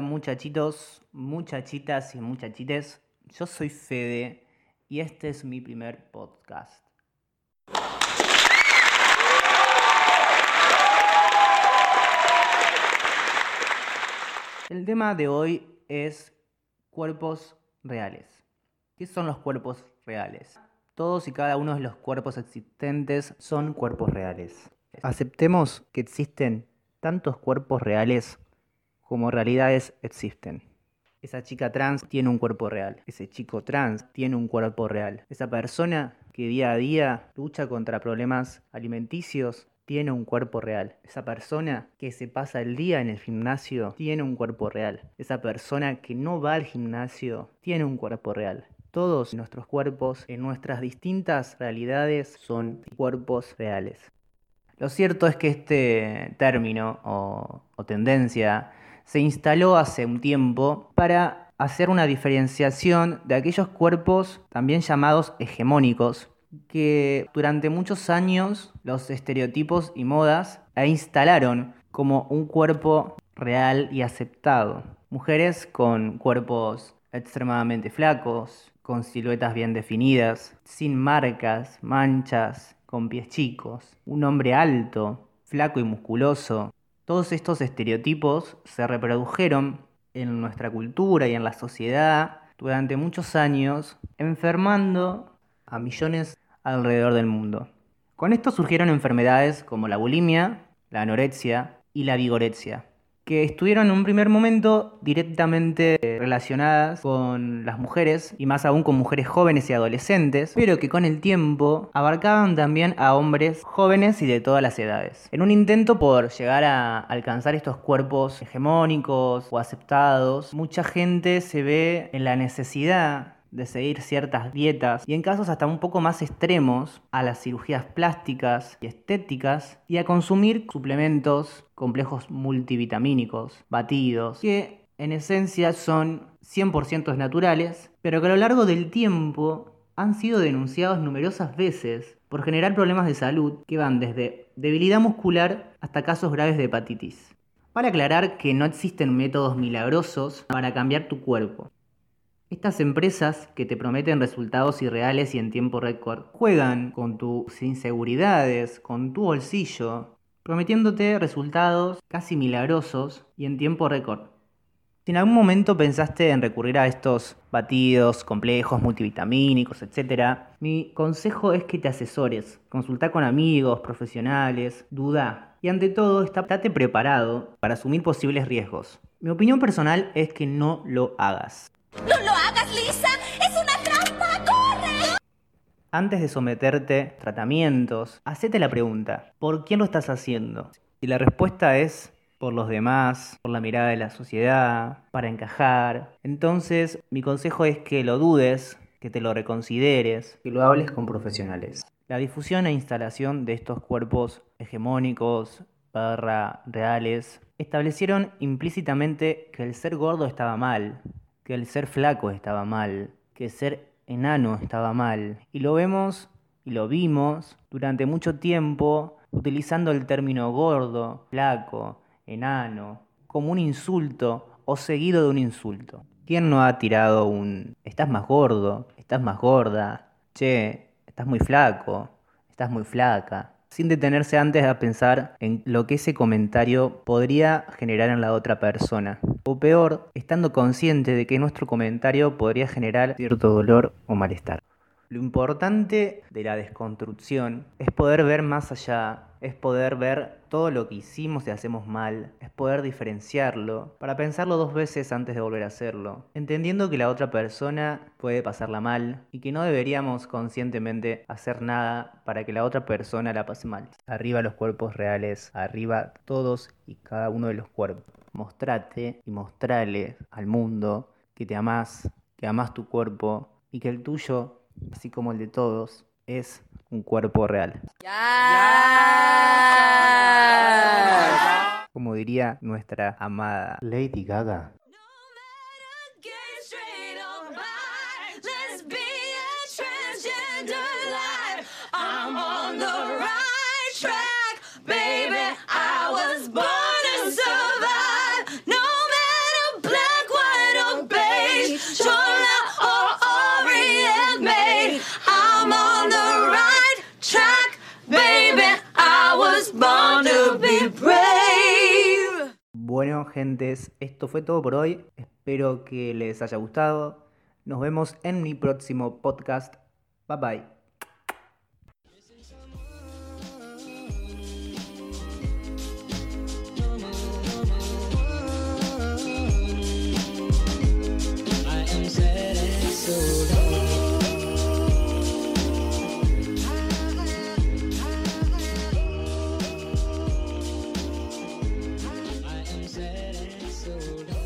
Muchachitos, muchachitas y muchachites, yo soy Fede y este es mi primer podcast. El tema de hoy es cuerpos reales. ¿Qué son los cuerpos reales? Todos y cada uno de los cuerpos existentes son cuerpos reales. Aceptemos que existen tantos cuerpos reales como realidades existen. Esa chica trans tiene un cuerpo real. Ese chico trans tiene un cuerpo real. Esa persona que día a día lucha contra problemas alimenticios tiene un cuerpo real. Esa persona que se pasa el día en el gimnasio tiene un cuerpo real. Esa persona que no va al gimnasio tiene un cuerpo real. Todos nuestros cuerpos en nuestras distintas realidades son cuerpos reales. Lo cierto es que este término o, o tendencia se instaló hace un tiempo para hacer una diferenciación de aquellos cuerpos también llamados hegemónicos, que durante muchos años los estereotipos y modas la instalaron como un cuerpo real y aceptado. Mujeres con cuerpos extremadamente flacos, con siluetas bien definidas, sin marcas, manchas, con pies chicos. Un hombre alto, flaco y musculoso. Todos estos estereotipos se reprodujeron en nuestra cultura y en la sociedad durante muchos años, enfermando a millones alrededor del mundo. Con esto surgieron enfermedades como la bulimia, la anorexia y la vigorexia, que estuvieron en un primer momento directamente relacionadas con las mujeres y más aún con mujeres jóvenes y adolescentes, pero que con el tiempo abarcaban también a hombres jóvenes y de todas las edades. En un intento por llegar a alcanzar estos cuerpos hegemónicos o aceptados, mucha gente se ve en la necesidad de seguir ciertas dietas y en casos hasta un poco más extremos a las cirugías plásticas y estéticas y a consumir suplementos complejos multivitamínicos, batidos, que en esencia son 100% naturales, pero que a lo largo del tiempo han sido denunciados numerosas veces por generar problemas de salud que van desde debilidad muscular hasta casos graves de hepatitis. Para aclarar que no existen métodos milagrosos para cambiar tu cuerpo. Estas empresas que te prometen resultados irreales y en tiempo récord juegan con tus inseguridades, con tu bolsillo, prometiéndote resultados casi milagrosos y en tiempo récord. Si en algún momento pensaste en recurrir a estos batidos complejos, multivitamínicos, etc., mi consejo es que te asesores, consulta con amigos, profesionales, duda y ante todo estate preparado para asumir posibles riesgos. Mi opinión personal es que no lo hagas. ¡No lo hagas, Lisa! ¡Es una trampa! ¡Corre! Antes de someterte a tratamientos, hacete la pregunta, ¿por quién lo estás haciendo? Si la respuesta es por los demás, por la mirada de la sociedad, para encajar, entonces mi consejo es que lo dudes, que te lo reconsideres, que lo hables con profesionales. La difusión e instalación de estos cuerpos hegemónicos, barra reales, establecieron implícitamente que el ser gordo estaba mal, que el ser flaco estaba mal, que ser enano estaba mal. Y lo vemos y lo vimos durante mucho tiempo utilizando el término gordo, flaco, enano, como un insulto o seguido de un insulto. ¿Quién no ha tirado un estás más gordo, estás más gorda, che, estás muy flaco, estás muy flaca? Sin detenerse antes a pensar en lo que ese comentario podría generar en la otra persona. O peor, estando consciente de que nuestro comentario podría generar cierto dolor o malestar. Lo importante de la desconstrucción es poder ver más allá, es poder ver todo lo que hicimos y hacemos mal, es poder diferenciarlo, para pensarlo dos veces antes de volver a hacerlo, entendiendo que la otra persona puede pasarla mal y que no deberíamos conscientemente hacer nada para que la otra persona la pase mal. Arriba los cuerpos reales, arriba todos y cada uno de los cuerpos. Mostrate y mostrale al mundo que te amás, que amás tu cuerpo y que el tuyo así como el de todos, es un cuerpo real. Como diría nuestra amada Lady Gaga. I'm on the gentes, esto fue todo por hoy. Espero que les haya gustado. Nos vemos en mi próximo podcast. Bye bye. soon.